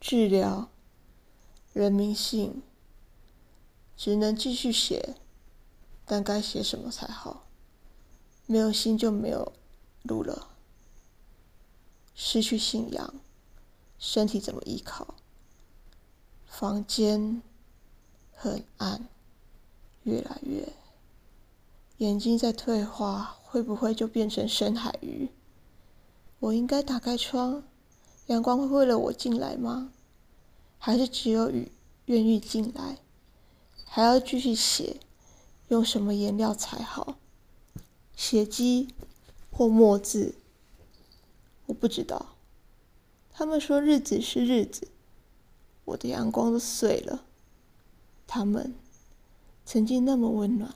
治疗，人民信，只能继续写，但该写什么才好？没有心就没有路了。失去信仰，身体怎么依靠？房间很暗，越来越，眼睛在退化，会不会就变成深海鱼？我应该打开窗，阳光会为了我进来吗？还是只有雨愿意进来？还要继续写，用什么颜料才好？血迹或墨字？我不知道。他们说日子是日子，我的阳光都碎了。他们曾经那么温暖。